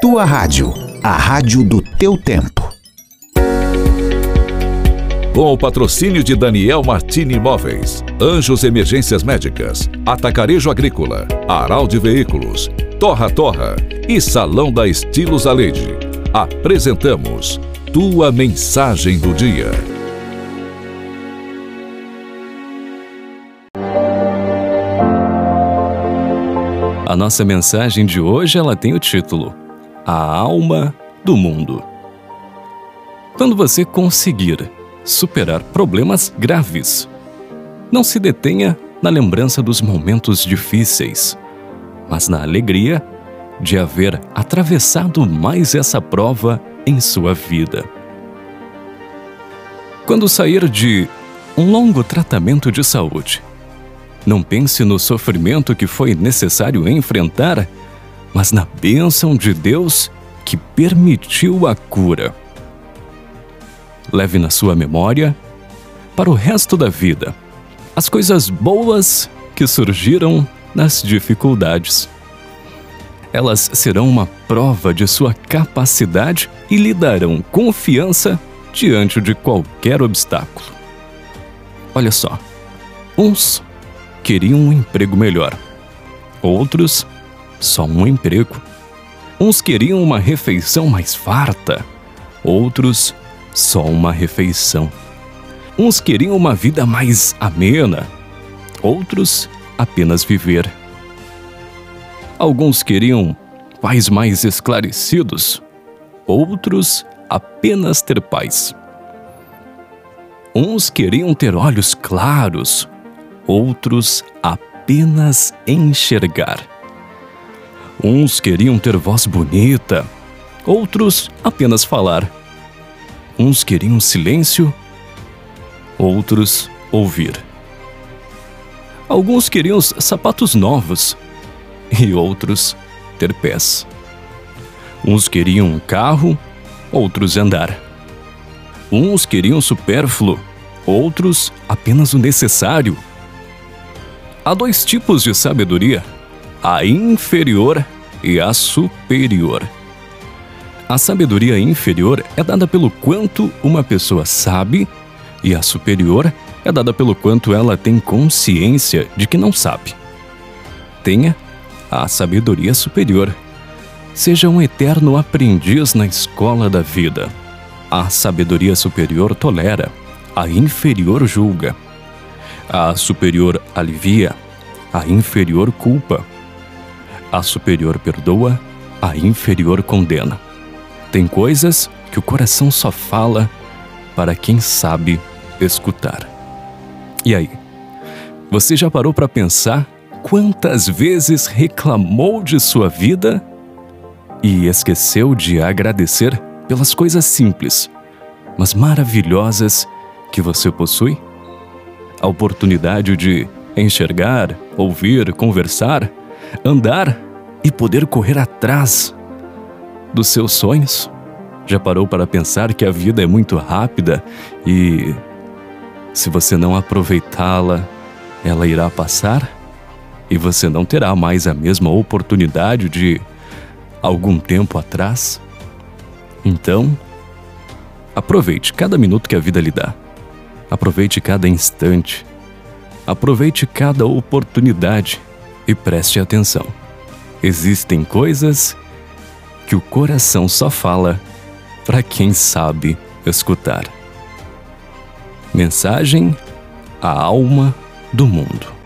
Tua rádio, a rádio do teu tempo. Com o patrocínio de Daniel Martini Imóveis, Anjos Emergências Médicas, Atacarejo Agrícola, Aral de Veículos, Torra Torra e Salão da Estilos Aleide, apresentamos Tua Mensagem do Dia. A nossa mensagem de hoje ela tem o título A Alma do Mundo. Quando você conseguir superar problemas graves, não se detenha na lembrança dos momentos difíceis, mas na alegria de haver atravessado mais essa prova em sua vida. Quando sair de um longo tratamento de saúde, não pense no sofrimento que foi necessário enfrentar, mas na bênção de Deus que permitiu a cura. Leve na sua memória, para o resto da vida, as coisas boas que surgiram nas dificuldades. Elas serão uma prova de sua capacidade e lhe darão confiança diante de qualquer obstáculo. Olha só, uns queriam um emprego melhor. Outros, só um emprego. Uns queriam uma refeição mais farta. Outros, só uma refeição. Uns queriam uma vida mais amena. Outros, apenas viver. Alguns queriam pais mais esclarecidos. Outros, apenas ter paz. Uns queriam ter olhos claros, outros apenas enxergar. Uns queriam ter voz bonita, outros apenas falar. Uns queriam silêncio, outros ouvir. Alguns queriam sapatos novos e outros ter pés. Uns queriam um carro, outros andar. Uns queriam supérfluo, outros apenas o necessário. Há dois tipos de sabedoria: a inferior e a superior. A sabedoria inferior é dada pelo quanto uma pessoa sabe, e a superior é dada pelo quanto ela tem consciência de que não sabe. Tenha a sabedoria superior. Seja um eterno aprendiz na escola da vida. A sabedoria superior tolera, a inferior julga. A superior alivia, a inferior culpa. A superior perdoa, a inferior condena. Tem coisas que o coração só fala para quem sabe escutar. E aí? Você já parou para pensar quantas vezes reclamou de sua vida e esqueceu de agradecer pelas coisas simples, mas maravilhosas que você possui? a oportunidade de enxergar, ouvir, conversar, andar e poder correr atrás dos seus sonhos? Já parou para pensar que a vida é muito rápida e se você não aproveitá-la, ela irá passar e você não terá mais a mesma oportunidade de algum tempo atrás? Então, aproveite cada minuto que a vida lhe dá. Aproveite cada instante. Aproveite cada oportunidade e preste atenção. Existem coisas que o coração só fala para quem sabe escutar. Mensagem: A alma do mundo.